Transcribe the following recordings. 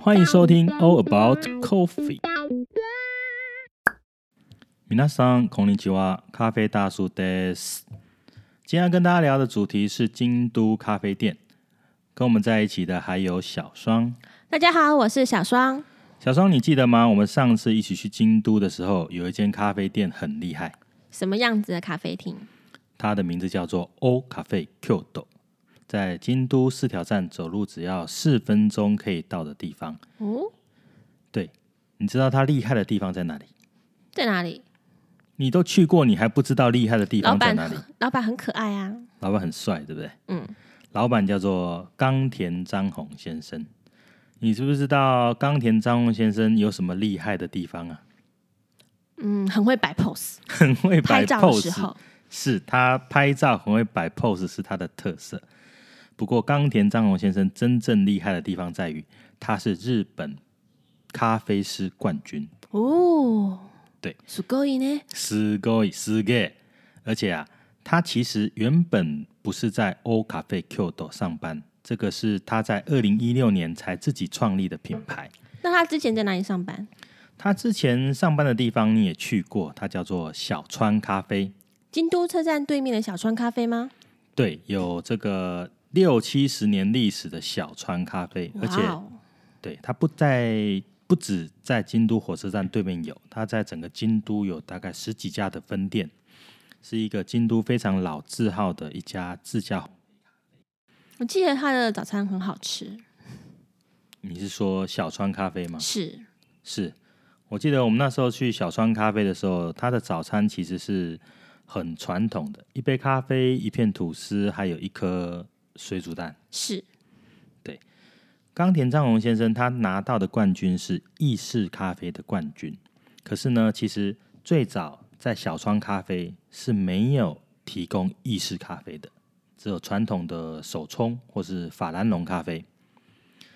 欢迎收听《All About Coffee》。皆さんこんにちは，咖啡大叔です。今天要跟大家聊的主题是京都咖啡店。跟我们在一起的还有小双。大家好，我是小双。小双，你记得吗？我们上次一起去京都的时候，有一间咖啡店很厉害。什么样子的咖啡厅？它的名字叫做 O 咖啡 Kyoto， 在京都四条站走路只要四分钟可以到的地方。哦，对，你知道它厉害的地方在哪里？在哪里？你都去过，你还不知道厉害的地方在哪里？老板很可爱啊，老板很帅，对不对？嗯，老板叫做冈田张宏先生。你知不知道冈田张宏先生有什么厉害的地方啊？嗯，很会摆 pose，很会摆 pose。拍照的时候是他拍照很会摆 pose，是他的特色。不过，冈田彰宏先生真正厉害的地方在于，他是日本咖啡师冠军哦。对，すごいね，すごいすげえ。而且啊，他其实原本不是在 O 咖啡 Kyoto 上班，这个是他在二零一六年才自己创立的品牌。那他之前在哪里上班？他之前上班的地方你也去过，他叫做小川咖啡。京都车站对面的小川咖啡吗？对，有这个 六七十年历史的小川咖啡，而且对它不在，不止在京都火车站对面有，它在整个京都有大概十几家的分店，是一个京都非常老字号的一家自家。我记得它的早餐很好吃。你是说小川咖啡吗？是是，我记得我们那时候去小川咖啡的时候，它的早餐其实是。很传统的，一杯咖啡，一片吐司，还有一颗水煮蛋。是，对。冈田彰宏先生他拿到的冠军是意式咖啡的冠军。可是呢，其实最早在小川咖啡是没有提供意式咖啡的，只有传统的手冲或是法兰绒咖啡。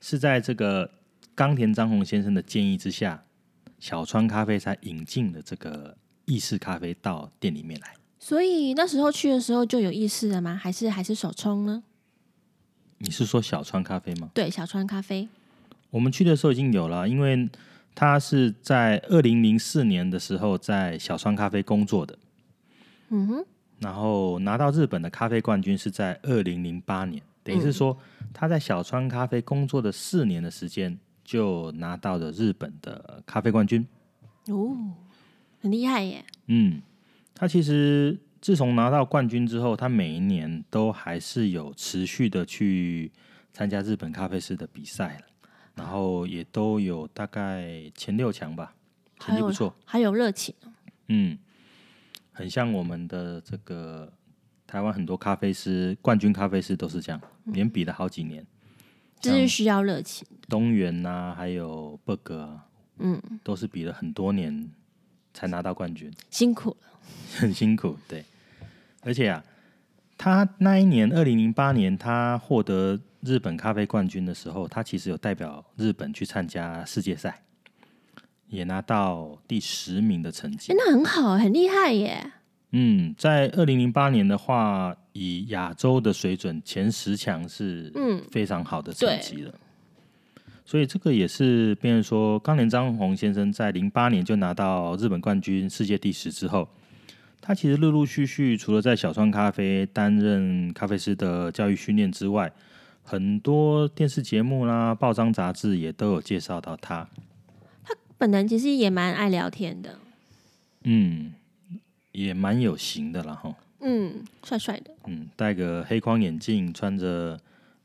是在这个冈田彰宏先生的建议之下，小川咖啡才引进了这个。意式咖啡到店里面来，所以那时候去的时候就有意式了吗？还是还是手冲呢？你是说小川咖啡吗？对，小川咖啡。我们去的时候已经有了，因为他是在二零零四年的时候在小川咖啡工作的。嗯哼。然后拿到日本的咖啡冠军是在二零零八年，等于是说他在小川咖啡工作的四年的时间就拿到了日本的咖啡冠军。哦。很厉害耶！嗯，他其实自从拿到冠军之后，他每一年都还是有持续的去参加日本咖啡师的比赛，然后也都有大概前六强吧，成绩不错，还有热情。嗯，很像我们的这个台湾很多咖啡师冠军咖啡师都是这样，连比了好几年，这是需要热情。东元啊，还有伯格啊，嗯，都是比了很多年。才拿到冠军，辛苦了，很辛苦。对，而且啊，他那一年二零零八年，他获得日本咖啡冠军的时候，他其实有代表日本去参加世界赛，也拿到第十名的成绩。那很好，很厉害耶。嗯，在二零零八年的话，以亚洲的水准，前十强是嗯非常好的成绩了。嗯所以这个也是，变成说，冈田彰宏先生在零八年就拿到日本冠军、世界第十之后，他其实陆陆续续除了在小川咖啡担任咖啡师的教育训练之外，很多电视节目啦、报章杂志也都有介绍到他。他本人其实也蛮爱聊天的，嗯，也蛮有型的啦，哈，嗯，帅帅的，嗯，戴个黑框眼镜，穿着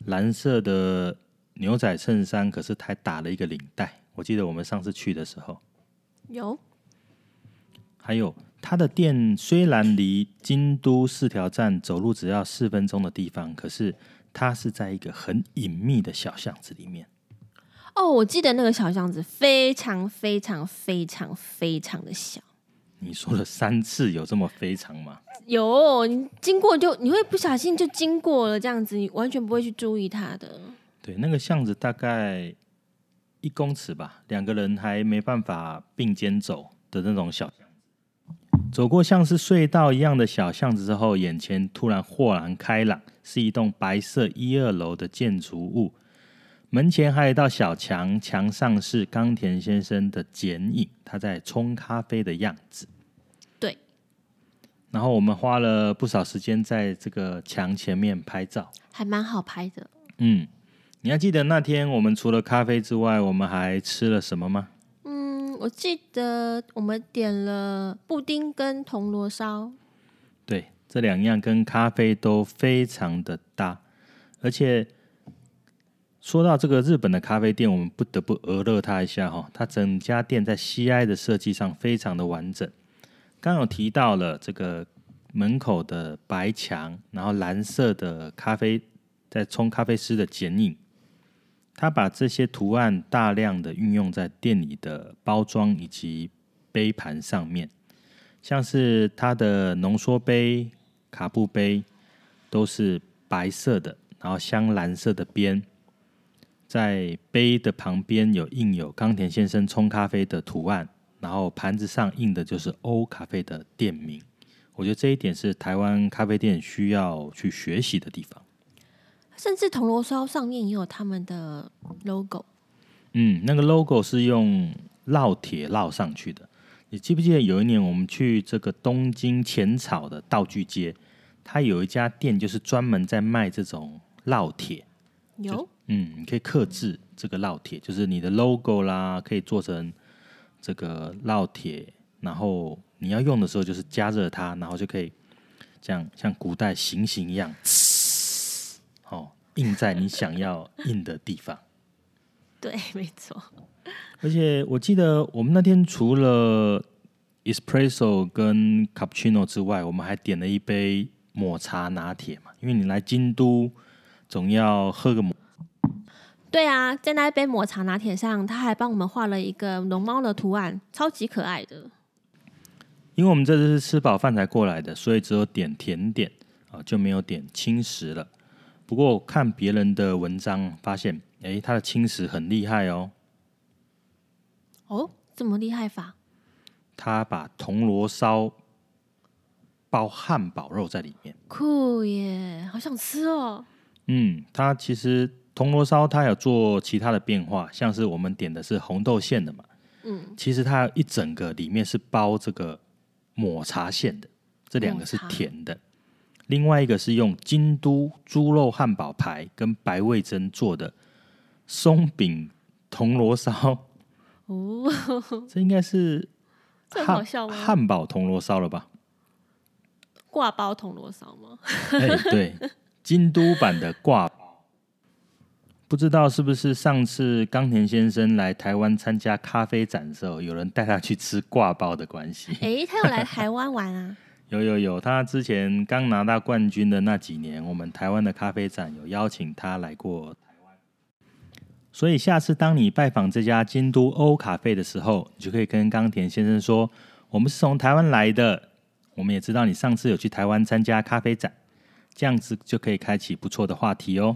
蓝色的。牛仔衬衫，可是还打了一个领带。我记得我们上次去的时候有。还有他的店虽然离京都四条站走路只要四分钟的地方，可是它是在一个很隐秘的小巷子里面。哦，我记得那个小巷子非常非常非常非常的小。你说了三次，有这么非常吗？有，你经过就你会不小心就经过了，这样子你完全不会去注意它的。对，那个巷子大概一公尺吧，两个人还没办法并肩走的那种小。走过像是隧道一样的小巷子之后，眼前突然豁然开朗，是一栋白色一二楼的建筑物。门前还有一道小墙，墙上是冈田先生的剪影，他在冲咖啡的样子。对。然后我们花了不少时间在这个墙前面拍照，还蛮好拍的。嗯，你还记得那天我们除了咖啡之外，我们还吃了什么吗？我记得我们点了布丁跟铜锣烧。对，这两样跟咖啡都非常的搭，而且说到这个日本的咖啡店，我们不得不讹乐它一下哈，它整家店在西挨的设计上非常的完整。刚有提到了这个门口的白墙，然后蓝色的咖啡在冲咖啡师的剪影，他把这些图案大量的运用在店里的包装以及杯盘上面。像是他的浓缩杯、卡布杯都是白色的，然后镶蓝色的边，在杯的旁边有印有冈田先生冲咖啡的图案，然后盘子上印的就是欧咖啡的店名。我觉得这一点是台湾咖啡店需要去学习的地方。甚至铜锣烧上面也有他们的 logo。嗯，那个 logo 是用烙铁烙上去的。你记不记得有一年我们去这个东京浅草的道具街，它有一家店就是专门在卖这种烙铁。有，嗯，你可以刻制这个烙铁，就是你的 logo 啦，可以做成这个烙铁，然后你要用的时候就是加热它，然后就可以这样像古代行刑一样，哦，印在你想要印的地方。对，没错。而且我记得我们那天除了 espresso 跟 cappuccino 之外，我们还点了一杯抹茶拿铁嘛。因为你来京都总要喝个抹。对啊，在那一杯抹茶拿铁上，他还帮我们画了一个龙猫的图案，超级可爱的。因为我们这次是吃饱饭才过来的，所以只有点甜点啊，就没有点轻食了。不过看别人的文章发现，哎，他的青食很厉害哦。哦，这么厉害法？他把铜锣烧包汉堡肉在里面，酷耶，好想吃哦。嗯，他其实铜锣烧他有做其他的变化，像是我们点的是红豆馅的嘛，嗯，其实它一整个里面是包这个抹茶馅的，这两个是甜的。另外一个是用京都猪肉汉堡排跟白味噌做的松饼铜锣烧。哦，这应该是这好笑吗？汉堡铜锣烧了吧？挂包铜锣烧吗？哎，对，京都版的挂包，不知道是不是上次冈田先生来台湾参加咖啡展的时候，有人带他去吃挂包的关系？哎，他有来台湾玩啊？有有有，他之前刚拿到冠军的那几年，我们台湾的咖啡展有邀请他来过。所以下次当你拜访这家京都欧咖啡的时候，你就可以跟冈田先生说：“我们是从台湾来的。”我们也知道你上次有去台湾参加咖啡展，这样子就可以开启不错的话题哦。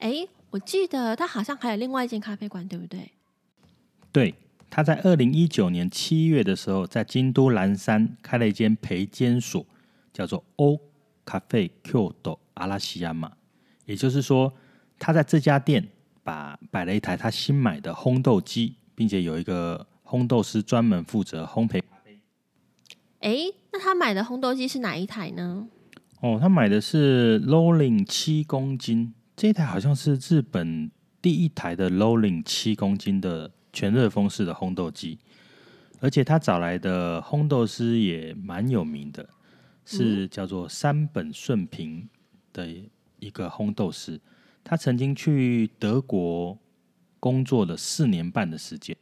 哎，我记得他好像还有另外一间咖啡馆，对不对？对，他在二零一九年七月的时候，在京都岚山开了一间培监所，叫做欧咖啡 Q 斗阿拉西亚马。也就是说，他在这家店。把摆了一台他新买的烘豆机，并且有一个烘豆师专门负责烘焙咖啡。哎，那他买的烘豆机是哪一台呢？哦，他买的是 Rolling 七公斤，这一台好像是日本第一台的 Rolling 七公斤的全热风式的烘豆机，而且他找来的烘豆师也蛮有名的，是叫做山本顺平的一个烘豆师。他曾经去德国工作了四年半的时间。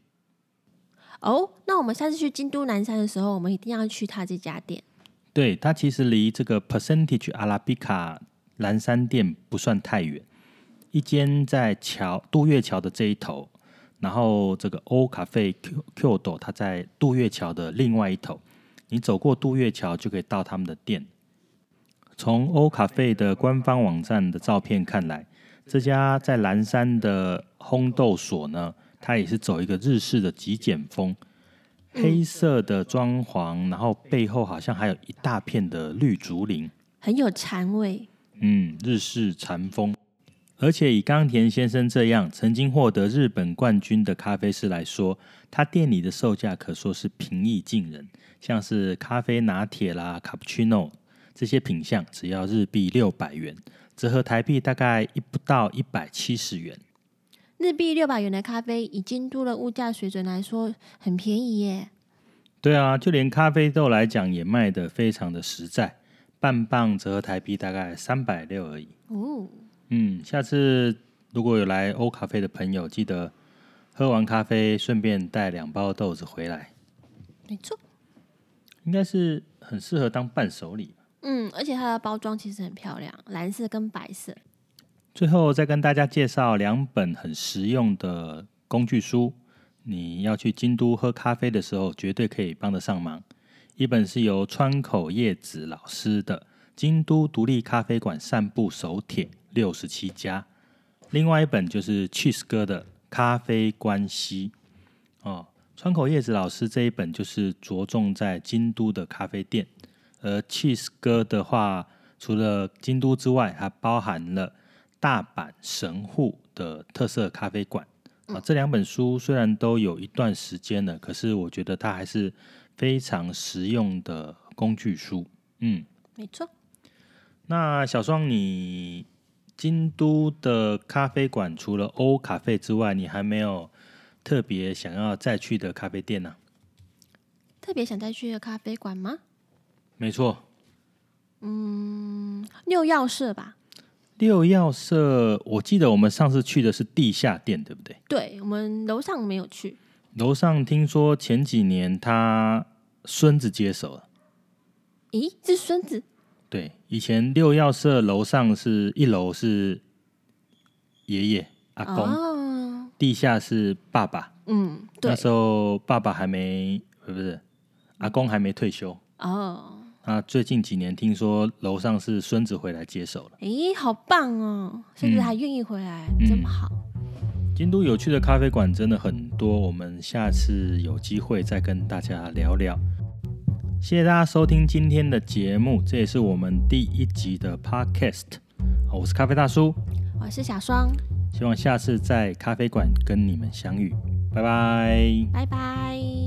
哦，那我们下次去京都南山的时候，我们一定要去他这家店。对，他其实离这个 Percentage Arabica 岚山店不算太远，一间在桥渡月桥的这一头，然后这个欧咖啡 Kyoto 它在渡月桥的另外一头。你走过渡月桥就可以到他们的店。从欧咖啡的官方网站的照片看来。这家在蓝山的烘豆所呢，它也是走一个日式的极简风，黑色的装潢，然后背后好像还有一大片的绿竹林，很有禅味。嗯，日式禅风。而且以冈田先生这样曾经获得日本冠军的咖啡师来说，他店里的售价可说是平易近人，像是咖啡拿铁啦、卡布奇诺这些品相，只要日币六百元，折合台币大概一不到一百七十元。日币六百元的咖啡，以京都的物价水准来说，很便宜耶。对啊，就连咖啡豆来讲，也卖得非常的实在，半磅折合台币大概三百六而已。哦。嗯，下次如果有来欧咖啡的朋友，记得喝完咖啡顺便带两包豆子回来。没错，应该是很适合当伴手礼。嗯，而且它的包装其实很漂亮，蓝色跟白色。最后再跟大家介绍两本很实用的工具书，你要去京都喝咖啡的时候，绝对可以帮得上忙。一本是由川口叶子老师的《京都独立咖啡馆散步手帖》。六十七家，另外一本就是 Cheese 哥的咖啡关系哦。川口叶子老师这一本就是着重在京都的咖啡店，而 Cheese 哥的话，除了京都之外，还包含了大阪神户的特色咖啡馆啊。这两本书虽然都有一段时间了，可是我觉得它还是非常实用的工具书。嗯，没错。那小双你。京都的咖啡馆除了欧咖啡之外，你还没有特别想要再去的咖啡店呢？特别想再去的咖啡馆吗？没错。嗯，六曜社吧。六曜社，我记得我们上次去的是地下店，对不对？对，我们楼上没有去。楼上听说前几年他孙子接手了。咦，是孙子？对，以前六曜社楼上是一楼是爷爷阿公，哦，地下是爸爸。嗯，对，那时候爸爸还没，不是阿公还没退休。哦，那最近几年听说楼上是孙子回来接手了。哎，好棒哦！孙子还愿意回来，嗯，这么好。京都有趣的咖啡馆真的很多，我们下次有机会再跟大家聊聊。谢谢大家收听今天的节目，这也是我们第一集的 Podcast。我是咖啡大叔，我是小双，希望下次在咖啡馆跟你们相遇，拜拜，拜拜。